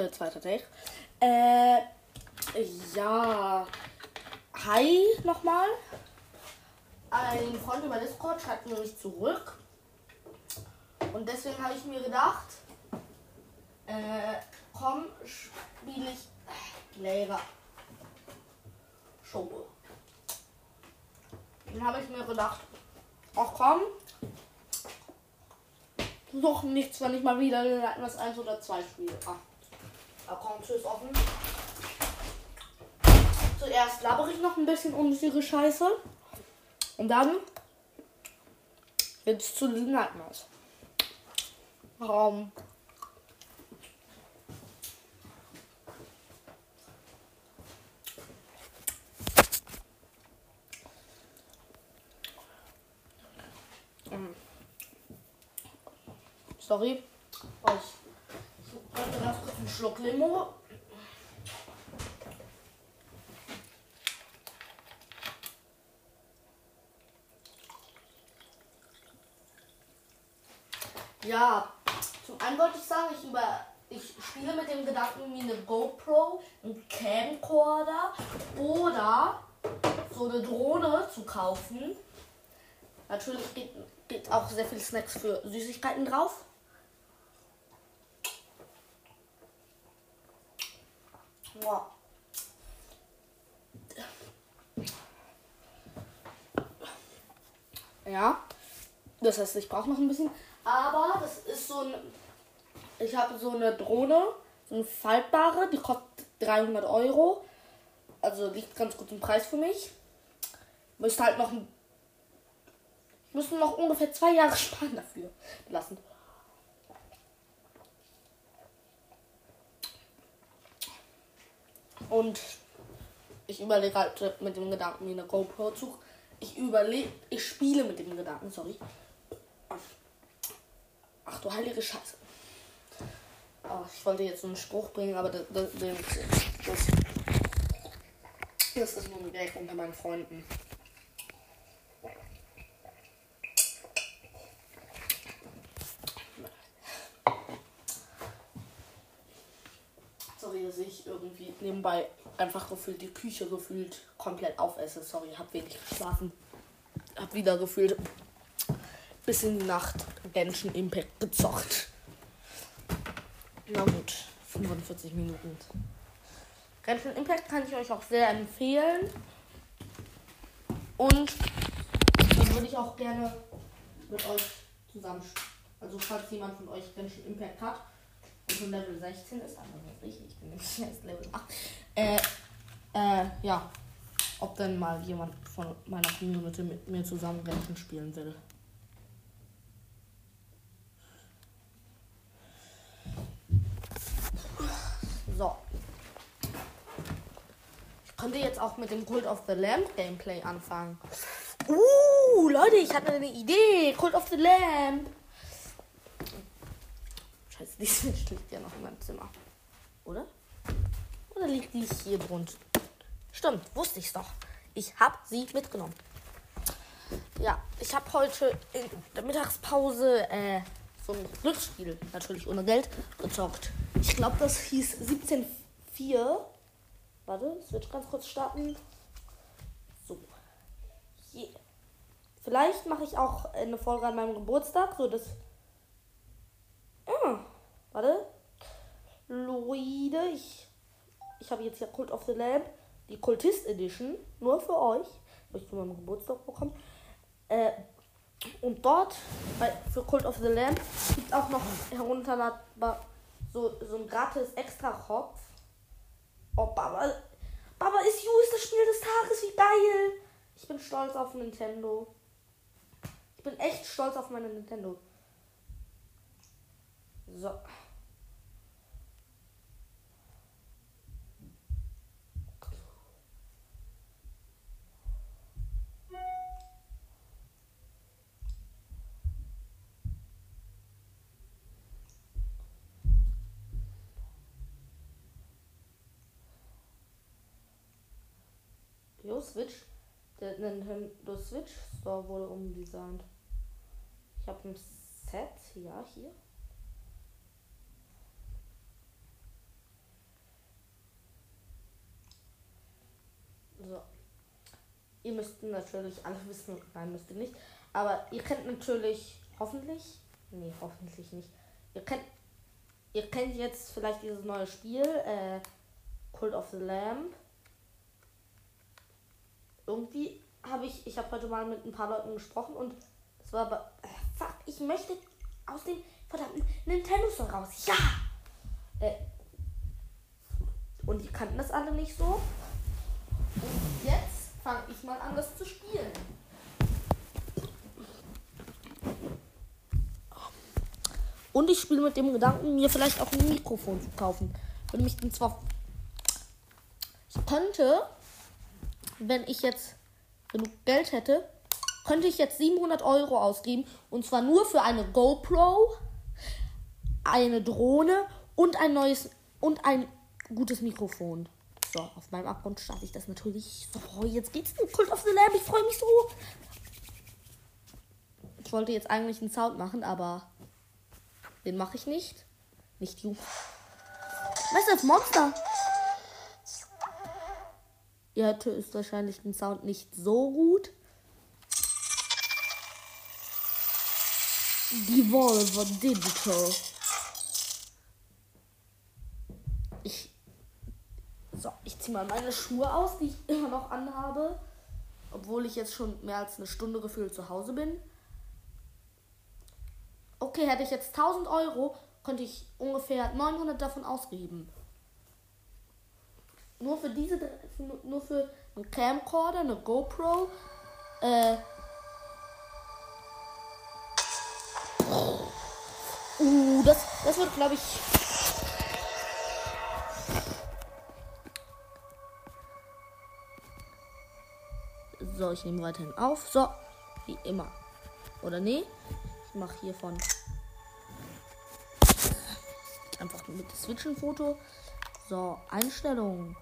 Leute, zweiter Take. Äh, ja. Hi nochmal. Ein Freund über Discord schreibt mir nicht zurück. Und deswegen habe ich mir gedacht, äh, komm, spiele ich Lehrer. Show. Dann habe ich mir gedacht, ach komm, noch nichts, wenn ich mal wieder etwas 1 oder 2 spiele. Ah, Account ist offen. Zuerst labere ich noch ein bisschen unnötige Scheiße. Und dann es zu den Nightmares. Raum. Sorry. Oh, ich ich wollte ganz kurz einen Schluck Limo. Ja, zum einen wollte ich sagen, ich über ich spiele mit dem Gedanken, mir eine GoPro, einen Camcorder oder so eine Drohne zu kaufen. Natürlich geht, geht auch sehr viel Snacks für Süßigkeiten drauf. Ja. Das heißt, ich brauche noch ein bisschen. Aber das ist so ein. Ich habe so eine Drohne, so eine faltbare, die kostet 300 Euro. Also liegt ganz gut im Preis für mich. Müsste halt noch. Müssen noch ungefähr zwei Jahre sparen dafür lassen. Und ich überlege halt mit dem Gedanken, mir eine GoPro zu. Ich überlege, ich spiele mit dem Gedanken, sorry. Ach du heilige Scheiße. Oh, ich wollte jetzt einen Spruch bringen, aber das, das, das, das ist nur ein Gag unter meinen Freunden. Sorry, dass ich irgendwie nebenbei einfach gefühlt die Küche gefühlt komplett aufesse. Sorry, hab wenig geschlafen. Hab wieder gefühlt bis in die Nacht Genshin Impact gezockt. Na gut, 45 Minuten. Genshin Impact kann ich euch auch sehr empfehlen. Und dann würde ich auch gerne mit euch zusammen. Also falls jemand von euch Genshin Impact hat schon Level 16 ist, aber nicht ich, ich bin jetzt erst Level 8. Äh, äh, ja. Ob denn mal jemand von meiner Community mit mir zusammen Genshin spielen will. So. Ich könnte jetzt auch mit dem Cult of the Lamb Gameplay anfangen. Uh, Leute, ich hatte eine Idee. Cult of the Lamb. Die liegt ja noch in meinem Zimmer. Oder? Oder liegt die hier drunter? Stimmt, wusste ich's doch. Ich habe sie mitgenommen. Ja, ich habe heute in der Mittagspause äh, so ein Glücksspiel, natürlich ohne Geld, gezockt. Ich glaube, das hieß 17.4. Warte, es wird ganz kurz starten. So. Hier. Vielleicht mache ich auch eine Folge an meinem Geburtstag, so das. Warte. Leute, ich, ich habe jetzt hier Cult of the Lamb, die Kultist Edition, nur für euch, weil ich zu meinem Geburtstag bekommen. Äh, und dort, bei, für Cult of the Lamb, gibt es auch noch herunterladbar so, so ein gratis extra Kopf. Oh, Baba. Baba ist You ist das Spiel des Tages, wie geil! Ich bin stolz auf Nintendo. Ich bin echt stolz auf meine Nintendo. So. Nintendo Switch. Der Nintendo Switch Store wurde umdesignt. Ich habe ein Set, ja, hier. So. Ihr müsst natürlich, alle wissen, nein, müsst ihr nicht. Aber ihr kennt natürlich, hoffentlich, nee, hoffentlich nicht. Ihr kennt, ihr kennt jetzt vielleicht dieses neue Spiel, äh, Cult of the Lamb. Irgendwie habe ich, ich habe heute mal mit ein paar Leuten gesprochen und es war aber, äh, fuck, ich möchte aus dem verdammten Nintendo Store raus. Ja! Äh, und die kannten das alle nicht so. Und jetzt fange ich mal an, das zu spielen. Und ich spiele mit dem Gedanken, mir vielleicht auch ein Mikrofon zu kaufen. Wenn mich denn zwar. Ich könnte, wenn ich jetzt genug Geld hätte, könnte ich jetzt 700 Euro ausgeben. Und zwar nur für eine GoPro, eine Drohne und ein neues und ein gutes Mikrofon. So, auf meinem Account starte ich das natürlich. So, jetzt geht's in Cult of the Lamb. Ich freue mich so. Ich wollte jetzt eigentlich einen Sound machen, aber den mache ich nicht. Nicht you. Massive Monster. Ihr hört ist wahrscheinlich den Sound nicht so gut. Devolver Digital. Ich. So, ich ziehe mal meine Schuhe aus, die ich immer noch anhabe. Obwohl ich jetzt schon mehr als eine Stunde gefühlt zu Hause bin. Okay, hätte ich jetzt 1000 Euro, könnte ich ungefähr 900 davon ausgeben. Nur für diese, nur für einen Camcorder, eine GoPro, äh, Uh, das, das wird, glaube ich. So, ich nehme weiterhin auf. So, wie immer. Oder nee? Ich mache hiervon einfach mit Switchen Foto. So, Einstellungen.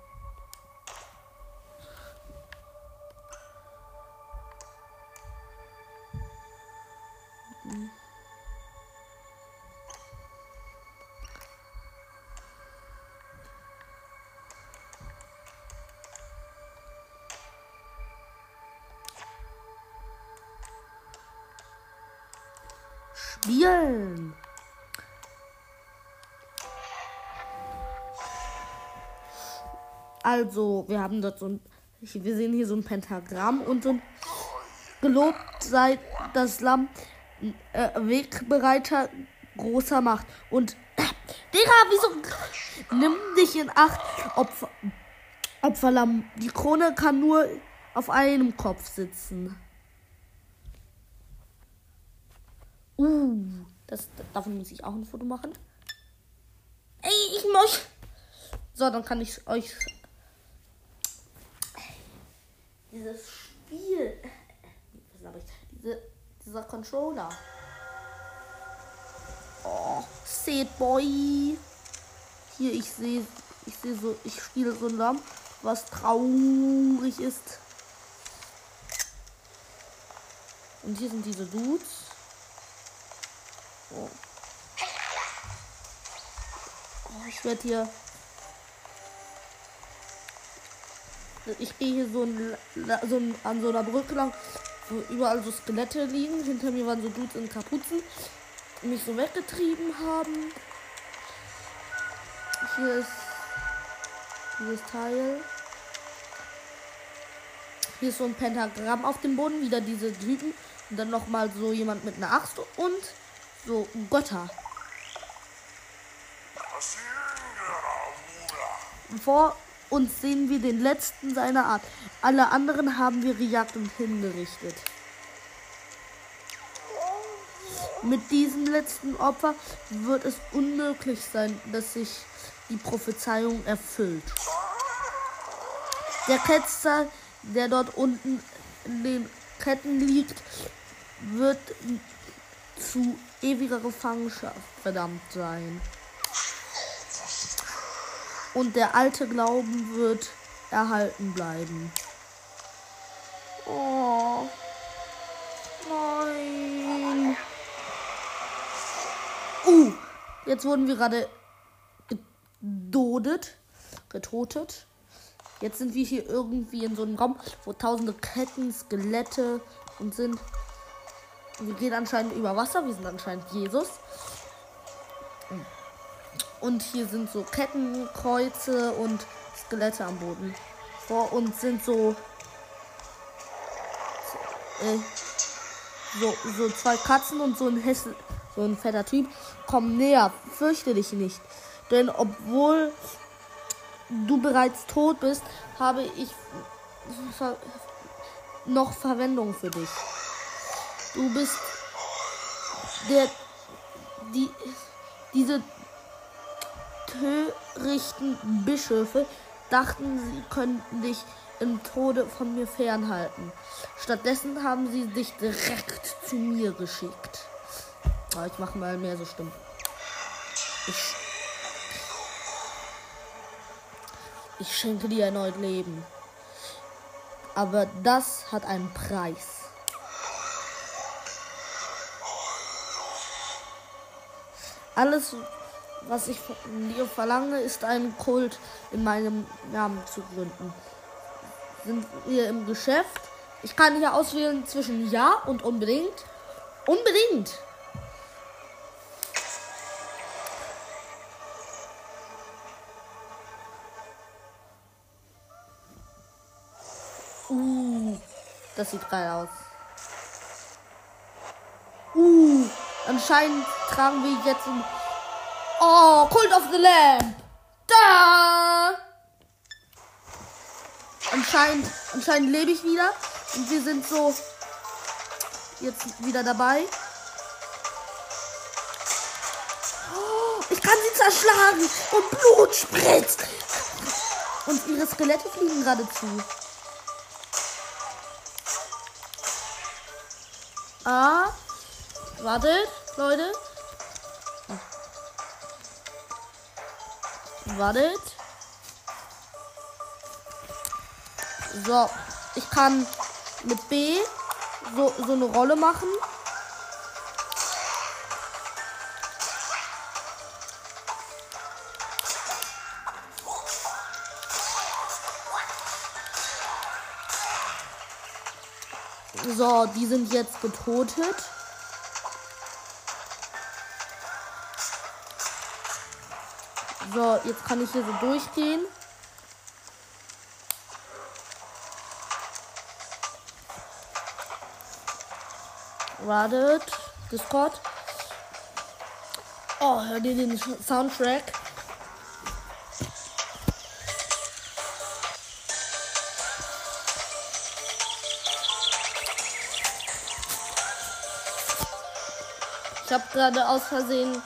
Also, wir haben dort so ein, wir sehen hier so ein Pentagramm und so ein gelobt sei das Lamm äh, Wegbereiter großer Macht. Und Digga, wieso nimm dich in Acht, Opfer, Opferlamm. Die Krone kann nur auf einem Kopf sitzen. Uh, das, davon muss ich auch ein Foto machen. Ey, ich muss. So, dann kann ich euch dieses Spiel. Was glaube ich? Diese, dieser Controller. Oh, Sad Boy. Hier, ich sehe, ich sehe so, ich spiele so ein Lamm, was traurig ist. Und hier sind diese Dudes. Oh. oh ich werde hier. Ich gehe hier so, ein, so ein, an so einer Brücke lang, wo überall so Skelette liegen. Hinter mir waren so Dudes in Kapuzen, die mich so weggetrieben haben. Hier ist dieses Teil. Hier ist so ein Pentagramm auf dem Boden, wieder diese Typen. Und dann nochmal so jemand mit einer Axt und so, Götter. Vor uns sehen wir den letzten seiner Art. Alle anderen haben wir gejagt und hingerichtet. Mit diesem letzten Opfer wird es unmöglich sein, dass sich die Prophezeiung erfüllt. Der Ketzer, der dort unten in den Ketten liegt, wird zu ewiger Gefangenschaft verdammt sein. Und der alte Glauben wird erhalten bleiben. Oh. Nein. Uh, jetzt wurden wir gerade gedodet, getotet. Jetzt sind wir hier irgendwie in so einem Raum, wo tausende Ketten, Skelette und sind. Wir gehen anscheinend über Wasser. Wir sind anscheinend Jesus. Und hier sind so Kettenkreuze und Skelette am Boden. Vor uns sind so. Äh, so, so zwei Katzen und so ein Hessel, so ein fetter Typ. Komm näher, fürchte dich nicht. Denn obwohl du bereits tot bist, habe ich ver noch Verwendung für dich. Du bist der die diese törichten Bischöfe dachten, sie könnten dich im Tode von mir fernhalten. Stattdessen haben sie dich direkt zu mir geschickt. Aber ich mache mal mehr so Stimmen. Ich, ich schenke dir erneut Leben. Aber das hat einen Preis. Alles, was ich von dir verlange, ist einen Kult in meinem Namen zu gründen. Sind wir im Geschäft? Ich kann hier auswählen zwischen Ja und unbedingt. Unbedingt. Uh, das sieht geil aus. Uh, anscheinend tragen wir jetzt ein Oh, Cult of the Lamb. Da! Anscheinend, anscheinend lebe ich wieder. Und wir sind so jetzt wieder dabei. Oh, ich kann sie zerschlagen und Blut spritzt. Und ihre Skelette fliegen geradezu. Ah, wartet, Leute. Wartet. So, ich kann mit B so, so eine Rolle machen. So, die sind jetzt getotet. So, jetzt kann ich hier so durchgehen. Wartet. Discord. Oh, hört ihr den Soundtrack? Ich habe gerade aus Versehen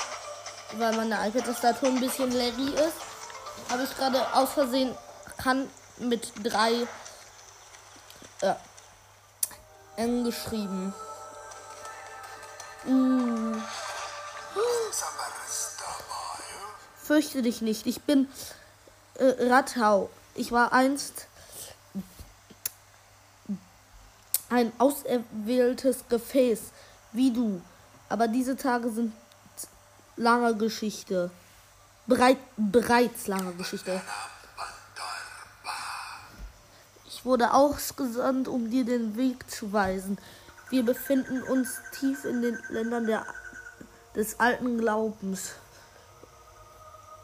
weil meine iPad-Tastatur ein bisschen Larry ist, habe ich gerade aus Versehen kann mit drei äh, N geschrieben. Mm. Fürchte dich nicht. Ich bin äh, Rattau. Ich war einst ein auserwähltes Gefäß, wie du. Aber diese Tage sind lange Geschichte. Bereit, bereits lange Geschichte. Ich wurde ausgesandt, um dir den Weg zu weisen. Wir befinden uns tief in den Ländern der, des alten Glaubens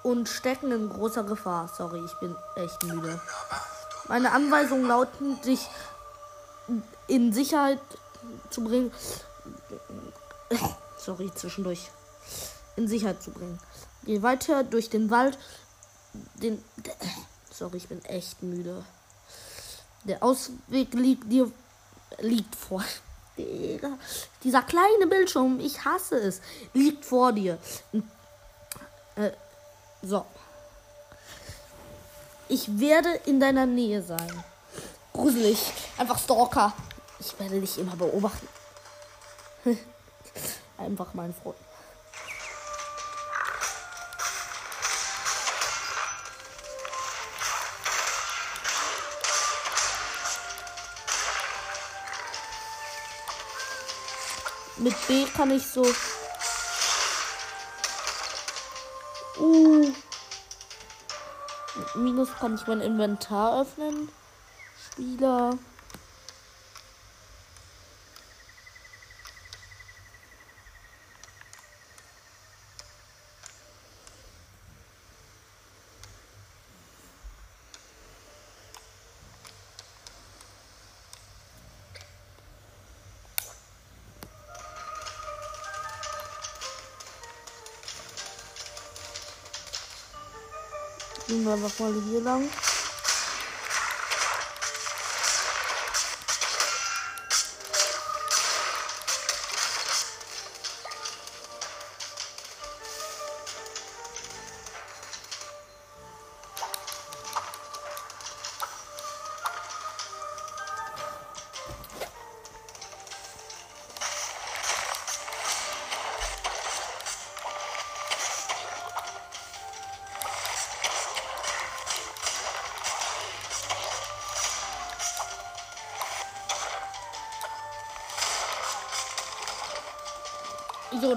und stecken in großer Gefahr. Sorry, ich bin echt müde. Meine Anweisungen lauten, dich in Sicherheit zu bringen. Sorry, zwischendurch in Sicherheit zu bringen. Geh weiter durch den Wald. Den. Sorry, ich bin echt müde. Der Ausweg liegt dir. liegt vor. Dieser kleine Bildschirm, ich hasse es, liegt vor dir. Äh, so. Ich werde in deiner Nähe sein. Gruselig. Einfach Stalker. Ich werde dich immer beobachten. Einfach mein Freund. Mit B kann ich so. Uh. Minus kann ich mein Inventar öffnen. Spieler. Gehen wir einfach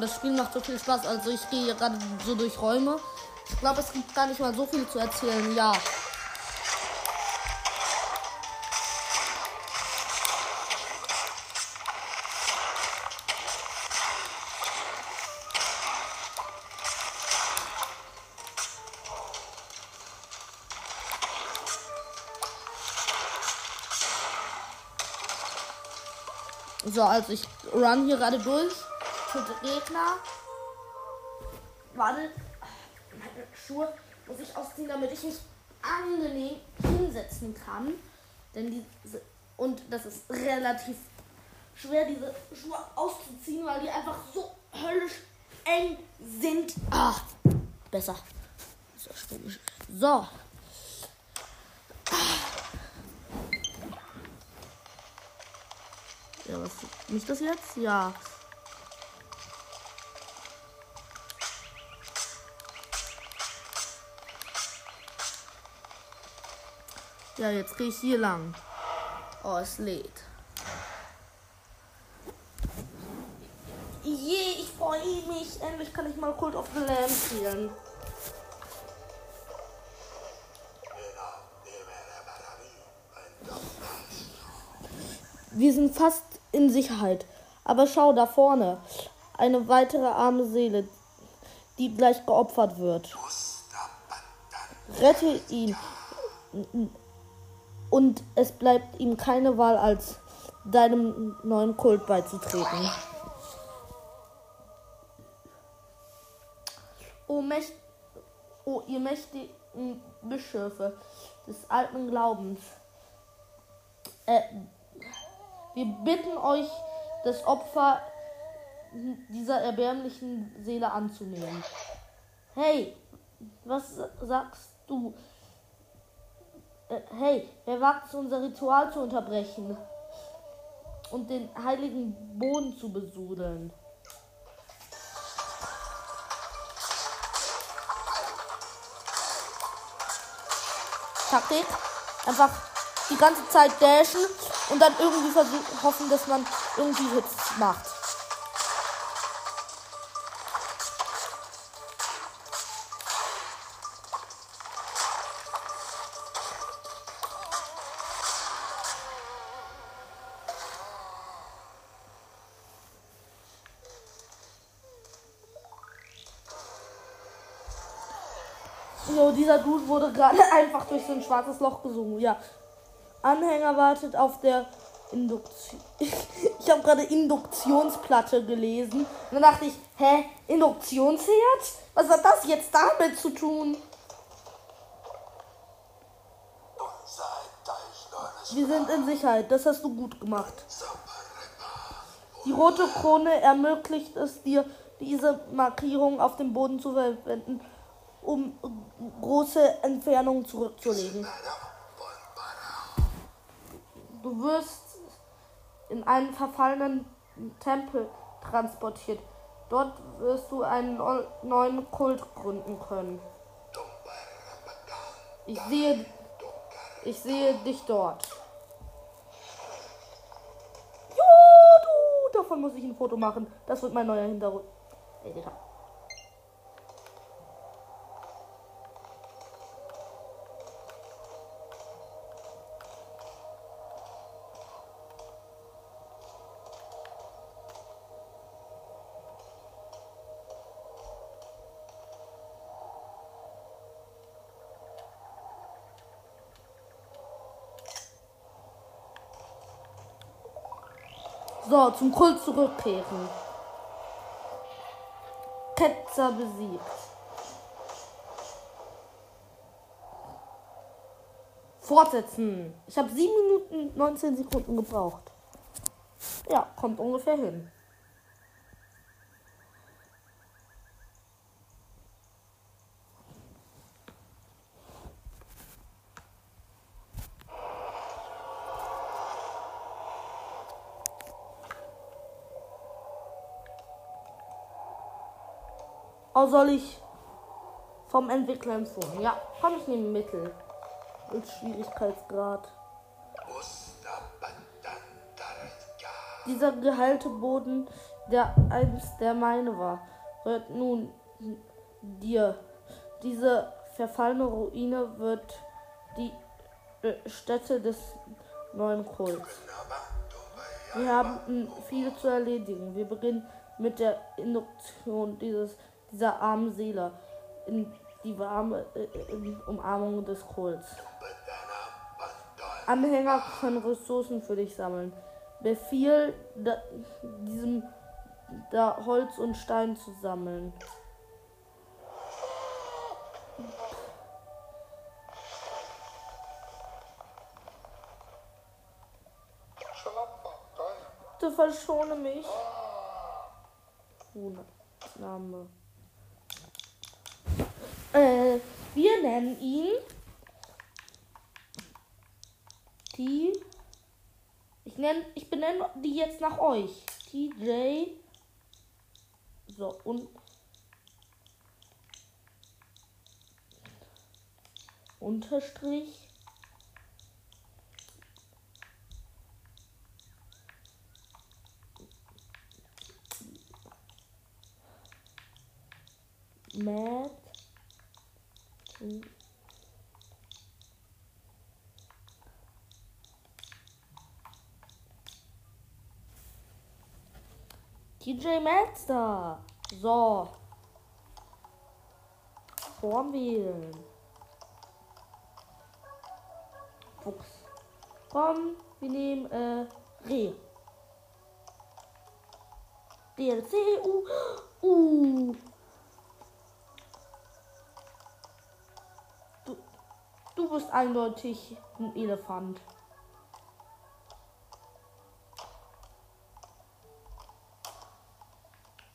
das Spiel macht so viel Spaß. Also ich gehe gerade so durch Räume. Ich glaube, es gibt gar nicht mal so viel zu erzählen. Ja. So, also ich run hier gerade durch für Gegner. Warte, meine Schuhe muss ich ausziehen, damit ich mich angenehm hinsetzen kann. Denn diese, und das ist relativ schwer, diese Schuhe auszuziehen, weil die einfach so höllisch eng sind. Ah, besser. So. Ja, was nicht das jetzt? Ja. Ja, jetzt gehe ich hier lang. Oh, es lädt. Je, ich freue mich. Endlich kann ich mal Cult of the Lamb spielen. Wir sind fast in Sicherheit. Aber schau da vorne. Eine weitere arme Seele, die gleich geopfert wird. Rette ihn und es bleibt ihm keine Wahl, als deinem neuen Kult beizutreten. O, Mächt o ihr mächtigen Bischöfe des alten Glaubens, äh, wir bitten euch, das Opfer dieser erbärmlichen Seele anzunehmen. Hey, was sagst du? Äh, hey, wer wagt es, unser Ritual zu unterbrechen und den heiligen Boden zu besudeln? Taktik. Einfach die ganze Zeit dashen und dann irgendwie versuchen, hoffen, dass man irgendwie Hits macht. Wurde gerade einfach durch so ein schwarzes Loch gesungen. Ja. Anhänger wartet auf der Induktion. ich habe gerade Induktionsplatte gelesen. Und dann dachte ich, hä, Induktionsherd? Was hat das jetzt damit zu tun? Wir sind in Sicherheit. Das hast du gut gemacht. Die rote Krone ermöglicht es dir, diese Markierung auf dem Boden zu verwenden, um große Entfernungen zurückzulegen. Du wirst in einen verfallenen Tempel transportiert. Dort wirst du einen neuen Kult gründen können. Ich sehe, ich sehe dich dort. Jo, du, davon muss ich ein Foto machen. Das wird mein neuer Hintergrund. So, zum Kult zurückkehren. Ketzer besiegt. Fortsetzen. Ich habe 7 Minuten 19 Sekunden gebraucht. Ja, kommt ungefähr hin. Oh, soll ich vom Entwickler empfohlen? Ja, komm ich nehme Mittel. Und Schwierigkeitsgrad. Dieser geheilte Boden, der einst der meine war, wird nun dir. Diese verfallene Ruine wird die äh, Stätte des neuen Kults. Wir haben viele zu erledigen. Wir beginnen mit der Induktion dieses dieser armen Seele in die warme äh, in Umarmung des Kohls. Anhänger können Ressourcen für dich sammeln. Befiehl da, diesem da Holz und Stein zu sammeln. Bitte verschone mich. Name. Äh, wir nennen ihn die. Ich nenne, ich benenne die jetzt nach euch. TJ. So und Unterstrich. Mad TJ Master. So. Vorwählen. Fuchs. Komm, wir nehmen äh, Reh. DLC. Uh. Uh. Du bist eindeutig ein Elefant.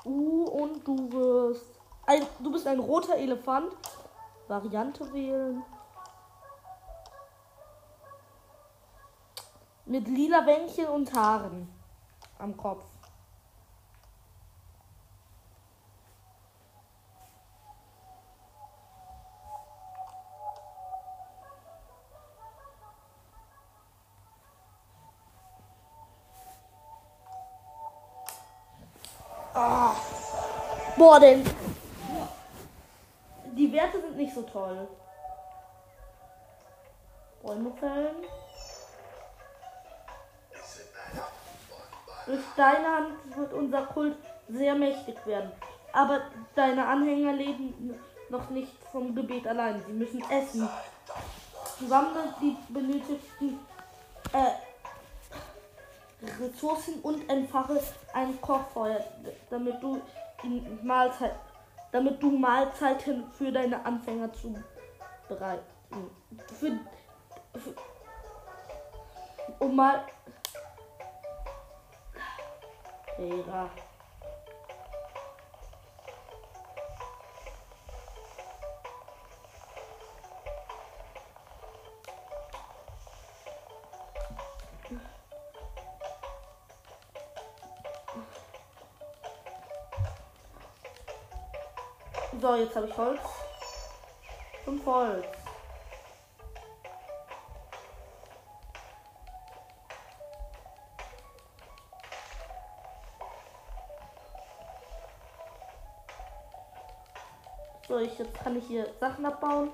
Uh, und du wirst. Ein, du bist ein roter Elefant. Variante wählen. Mit lila Bändchen und Haaren am Kopf. Boah, denn. Die Werte sind nicht so toll. Bäume fällen. Durch deine Hand wird unser Kult sehr mächtig werden. Aber deine Anhänger leben noch nicht vom Gebet allein. Sie müssen essen. Sammle die benötigten äh, Ressourcen und entfache ein Kochfeuer, damit du Mahlzeit, damit du Mahlzeiten für deine Anfänger zu bereiten. Für, für um mal. Ja. So, jetzt habe ich Holz. Fünf Holz. So, ich, jetzt kann ich hier Sachen abbauen.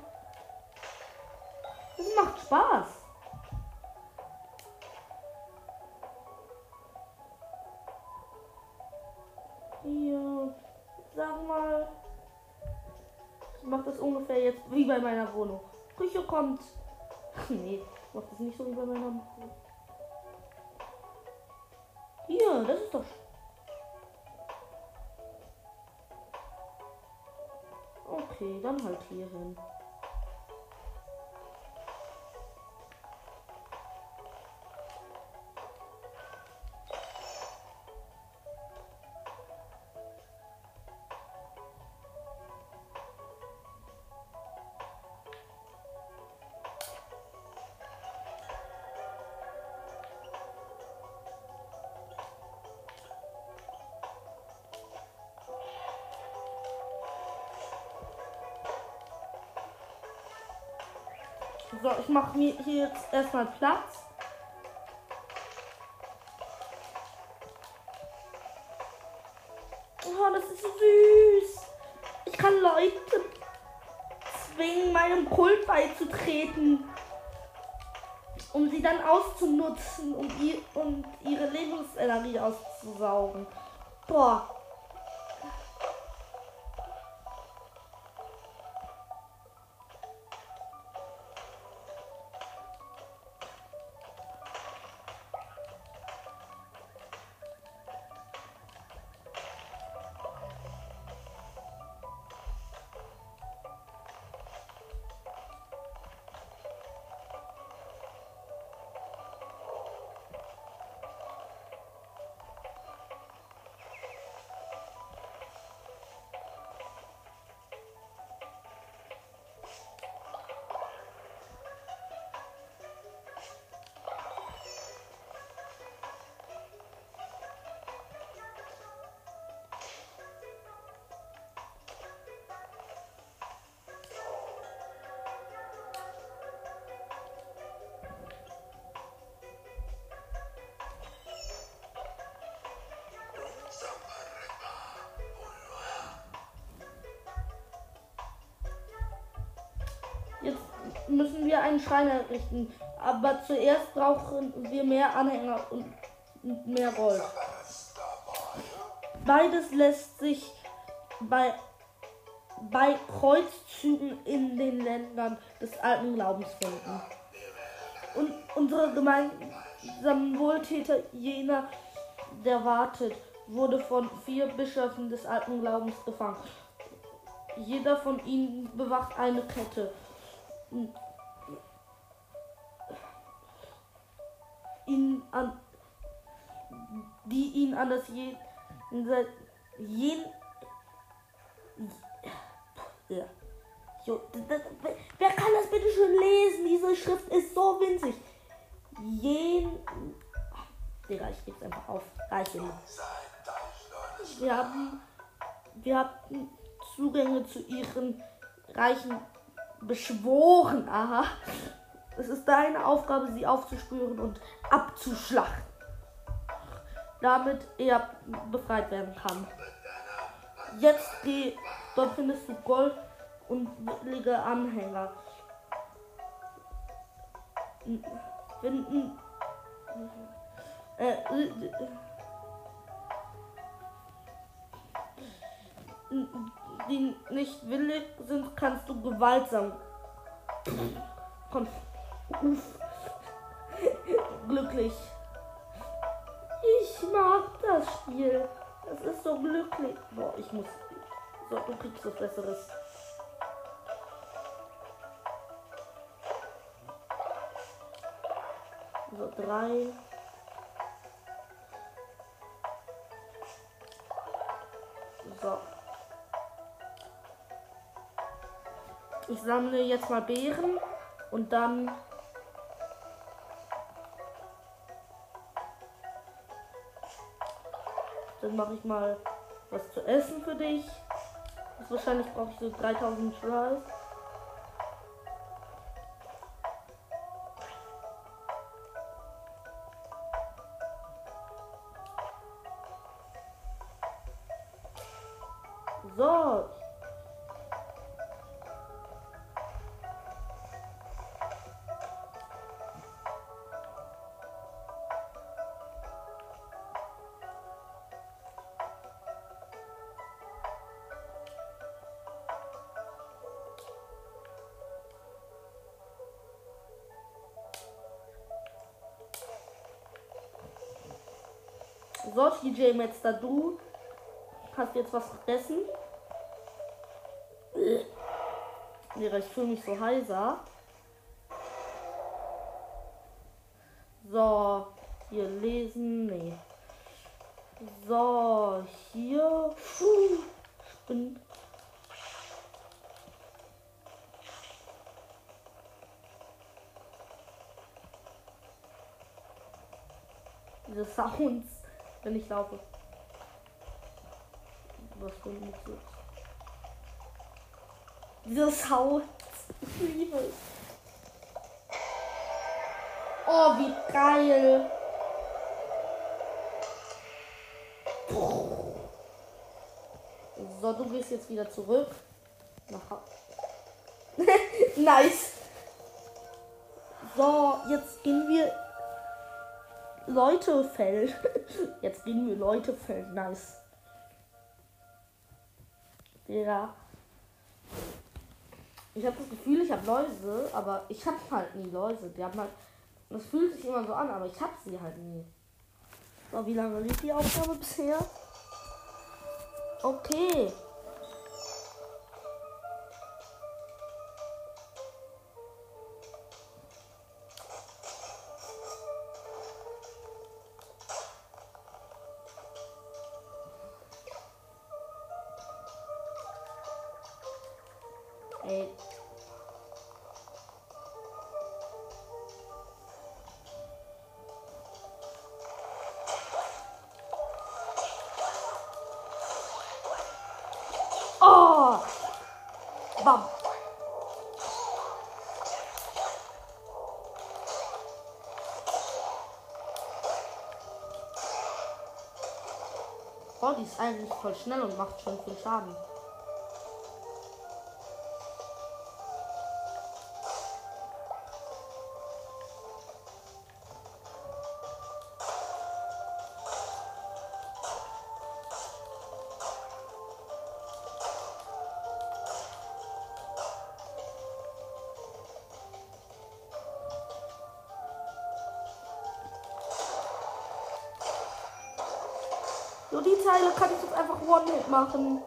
Das macht Spaß. Bei meiner Wohnung. Küche kommt. nee, macht das nicht so wie bei meiner Wohnung. Hier, das ist doch. Okay, dann halt hier hin. So, ich mache mir hier jetzt erstmal Platz. Oh, das ist süß. Ich kann Leute zwingen, meinem Kult beizutreten, um sie dann auszunutzen um ihr, und ihre Lebensenergie auszusaugen. Boah, müssen wir einen Schrein errichten. Aber zuerst brauchen wir mehr Anhänger und mehr Gold. Beides lässt sich bei, bei Kreuzzügen in den Ländern des alten Glaubens finden. Und unsere gemeinsamen Wohltäter, jener, der wartet, wurde von vier Bischöfen des alten Glaubens gefangen. Jeder von ihnen bewacht eine Kette an die ihn an das je, jen, ja. Jo, wer kann das bitte schon lesen? Diese Schrift ist so winzig. Jen. Digga, ich geb's einfach auf. Reiche Wir haben. Wir hatten Zugänge zu ihren reichen beschworen. Aha. Es ist deine Aufgabe, sie aufzuspüren und abzuschlachten. Damit er befreit werden kann. Jetzt geh, dort findest du Gold und willige Anhänger. Finden. Äh, die nicht willig sind, kannst du gewaltsam. Komm. Glücklich. Ich mag das Spiel. Das ist so glücklich. Boah, ich muss. So, du kriegst was Besseres. So, drei. So. Ich sammle jetzt mal Beeren und dann dann mache ich mal was zu essen für dich. Wahrscheinlich brauche ich so 3000 Tries. So, TJ Metzler, du hast jetzt was vergessen. Lehrer, ich fühle mich so heiser. So, hier lesen. Nee. So, hier. Puh, ich bin. Diese Sounds, wenn ich laufe. Was für ein so. Diese Sounds. Ich liebe es. Oh, wie geil. So, du gehst jetzt wieder zurück. Nice. So, jetzt gehen wir Leute fällen. Jetzt gehen wir Leute fällen. Nice. Ja. Ich habe das Gefühl, ich habe Läuse, aber ich habe halt nie Läuse. Die haben halt. Das fühlt sich immer so an, aber ich habe sie halt nie. So, wie lange liegt die Aufgabe bisher? Okay. Die ist eigentlich voll schnell und macht schon viel Schaden. So, die Teile kann ich jetzt einfach One-Hit machen.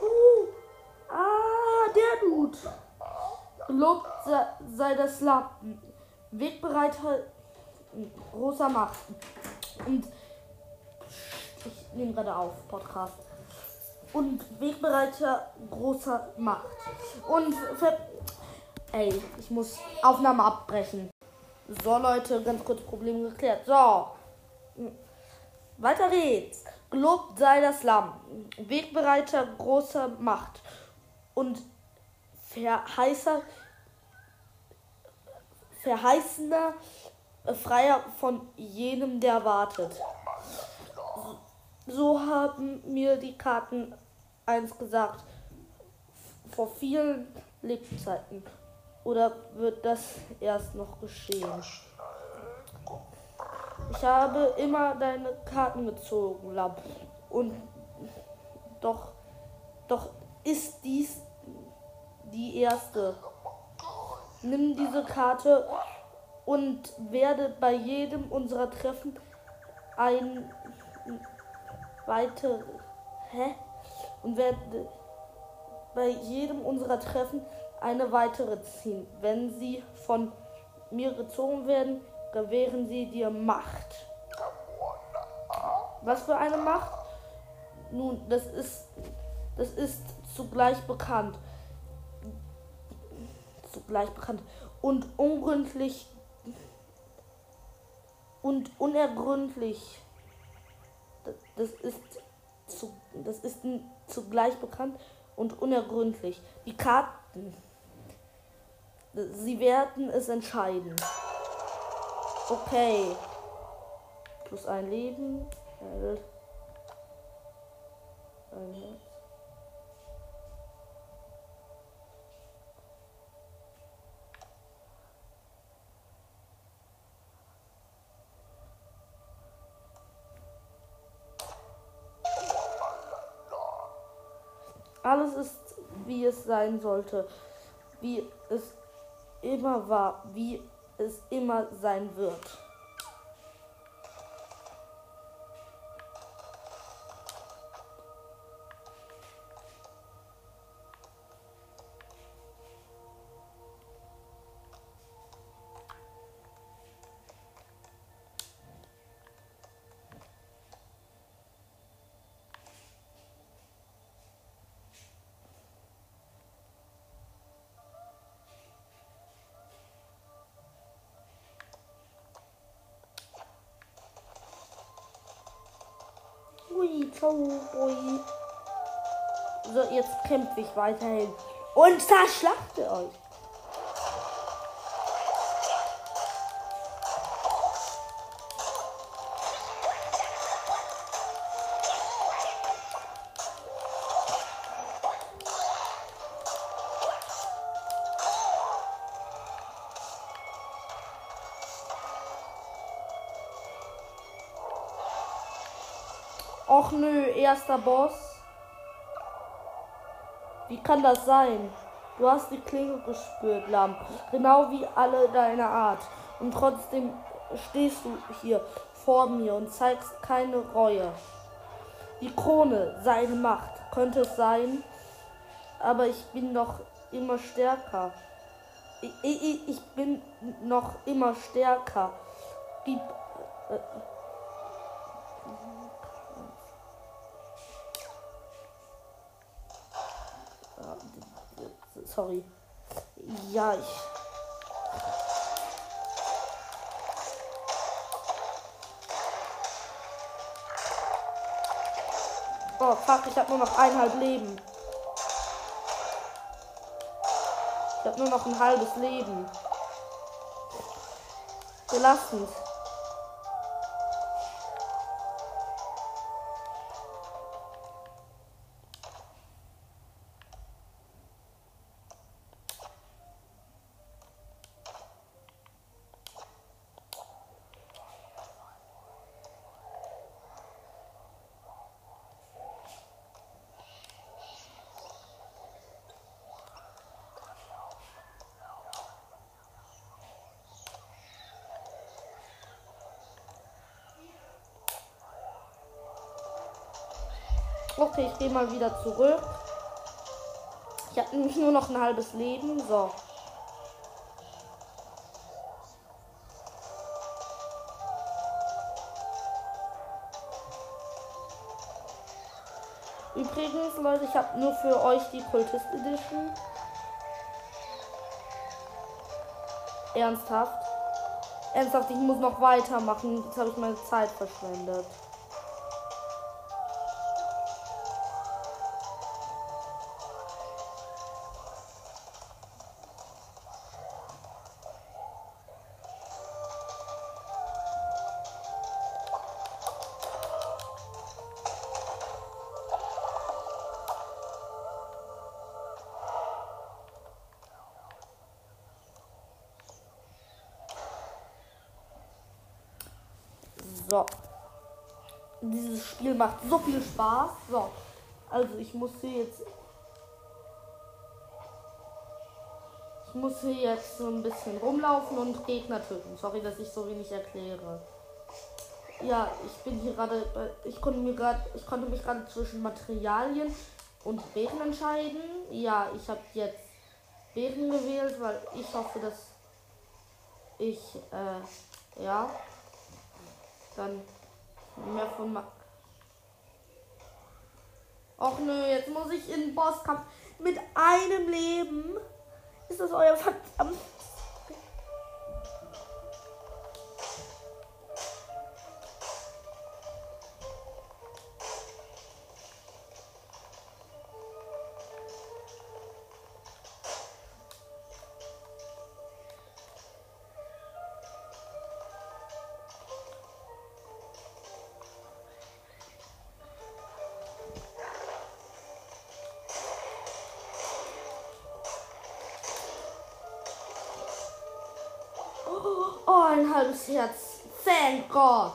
Huh. Ah, der Dude. Gelobt sei, das Lappen. Wegbereiter großer Macht. Und ich nehme gerade auf, Podcast. Und Wegbereiter großer Macht. Und ver Ey, ich muss Aufnahme abbrechen. So, Leute, ganz kurz Problem geklärt. So. Weiter geht's. Gelobt sei das Lamm. Wegbereiter großer Macht. Und verheißer, verheißener Freier von jenem, der wartet. So haben mir die Karten eins gesagt. Vor vielen Lebzeiten. Oder wird das erst noch geschehen? Ich habe immer deine Karten gezogen, Lamm. Und doch, doch ist dies die erste. Nimm diese Karte und werde bei jedem unserer Treffen ein weiter hä und werde bei jedem unserer Treffen eine weitere ziehen. Wenn sie von mir gezogen werden, gewähren sie dir Macht. Was für eine Macht? Nun, das ist das ist zugleich bekannt. Zugleich bekannt und ungründlich und unergründlich. Das ist, zu, das ist zugleich bekannt und unergründlich. Die Karten, sie werden es entscheiden. Okay. Plus ein Leben. Ein Herz. Wie es sein sollte, wie es immer war, wie es immer sein wird. Ciao, ui. So, jetzt kämpfe ich weiterhin. Und zerschlagte euch. Erster Boss. Wie kann das sein? Du hast die Klinge gespürt, Lamm. Genau wie alle deiner Art. Und trotzdem stehst du hier vor mir und zeigst keine Reue. Die Krone, seine Macht, könnte es sein. Aber ich bin noch immer stärker. Ich, ich, ich bin noch immer stärker. Gib. Äh, sorry. Ja, ich. Oh, fuck, ich habe nur noch eineinhalb Leben. Ich habe nur noch ein halbes Leben. Belastend. Okay, ich gehe mal wieder zurück. Ich habe nämlich nur noch ein halbes Leben. So. Übrigens, Leute, ich habe nur für euch die Kultist Edition. Ernsthaft. Ernsthaft, ich muss noch weitermachen. Jetzt habe ich meine Zeit verschwendet. So. Dieses Spiel macht so viel Spaß. So. Also ich muss hier jetzt. Ich muss hier jetzt so ein bisschen rumlaufen und Gegner töten. Sorry, dass ich so wenig erkläre. Ja, ich bin hier gerade. Ich konnte mir gerade. Ich konnte mich gerade zwischen Materialien und Bären entscheiden. Ja, ich habe jetzt Bären gewählt, weil ich hoffe, dass ich äh, ja dann mehr von Ma Och nö, jetzt muss ich in den Bosskampf mit einem Leben. Ist das euer verdammt ein halbes Herz. Thank God.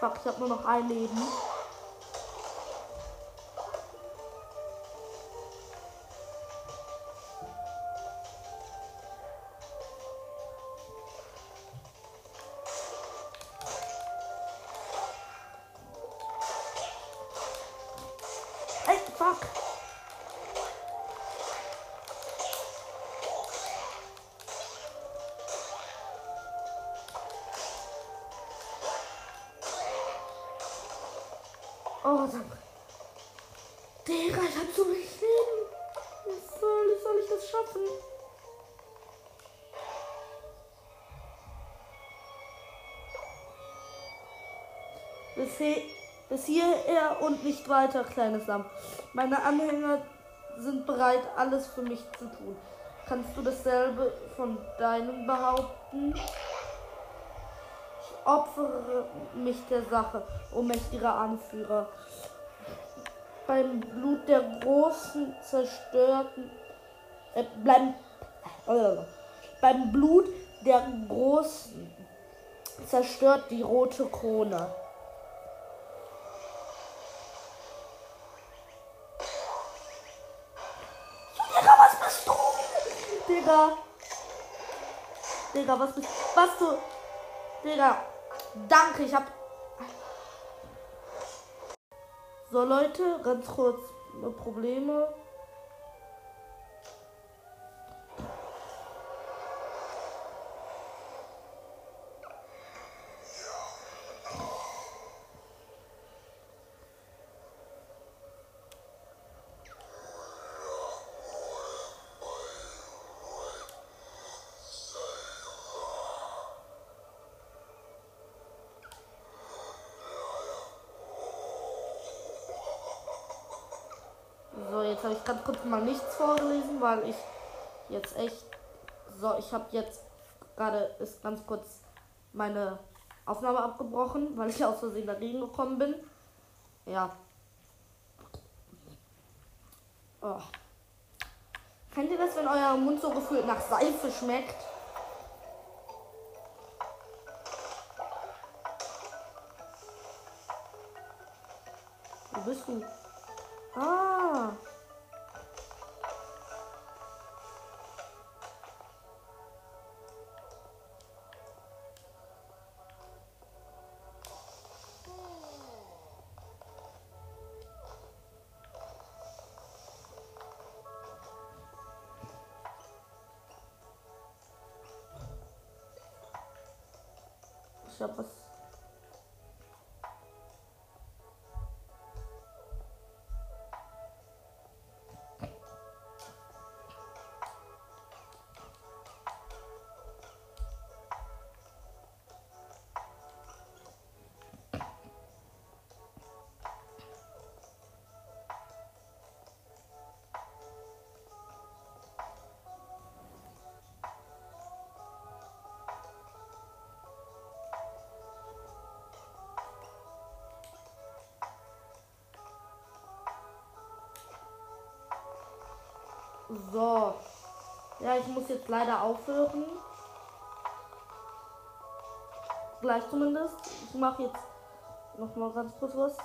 Ich hab nur noch ein Leben. Bis, he bis hierher und nicht weiter, kleines Lamm. Meine Anhänger sind bereit, alles für mich zu tun. Kannst du dasselbe von deinem behaupten? Ich opfere mich der Sache, o mächtiger Anführer. Beim Blut der großen zerstörten äh, beim, äh, beim Blut der großen zerstört die rote Krone. Digga, was Was du? Digga. Danke, ich hab. So, Leute, ganz kurz äh, Probleme. Habe ich ganz kurz mal nichts vorgelesen, weil ich jetzt echt. So, ich habe jetzt gerade ist ganz kurz meine Aufnahme abgebrochen, weil ich aus Versehen dagegen gekommen bin. Ja. Oh. Kennt ihr das, wenn euer Mund so gefühlt nach Seife schmeckt? Wo bist du? Ich hab was. So. Ja, ich muss jetzt leider aufhören. Gleich zumindest. Ich mache jetzt noch mal ganz kurz was.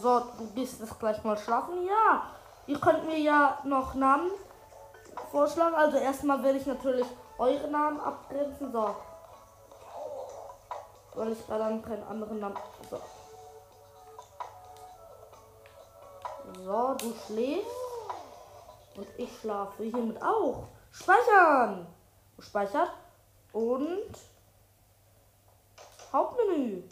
So, du gehst jetzt gleich mal schlafen. Ja, ihr könnt mir ja noch Namen vorschlagen. Also erstmal werde ich natürlich eure Namen abgrenzen. So. Weil ich da dann keinen anderen Namen. So. So, du schläfst. Und ich schlafe hiermit auch. Speichern. Speichert. Und Hauptmenü.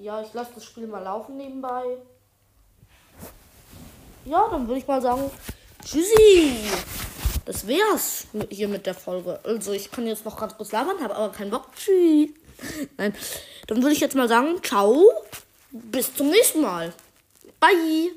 Ja, ich lasse das Spiel mal laufen nebenbei. ja, dann würde ich mal sagen, tschüssi. Das wär's hier mit der Folge. Also ich kann jetzt noch ganz kurz labern, habe aber keinen Bock. Tschüss. Nein, dann würde ich jetzt mal sagen, ciao. Bis zum nächsten Mal. Bye.